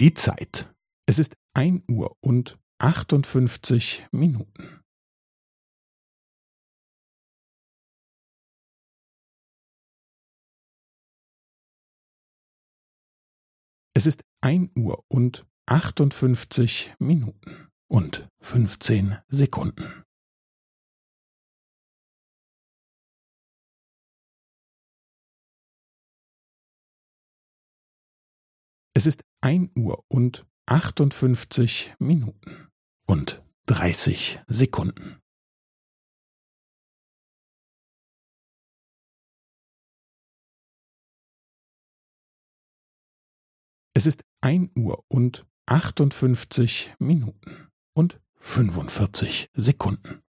Die Zeit. Es ist ein Uhr und achtundfünfzig Minuten. Es ist ein Uhr und achtundfünfzig Minuten und fünfzehn Sekunden. Es ist ein Uhr und achtundfünfzig Minuten und dreißig Sekunden. Es ist ein Uhr und achtundfünfzig Minuten und fünfundvierzig Sekunden.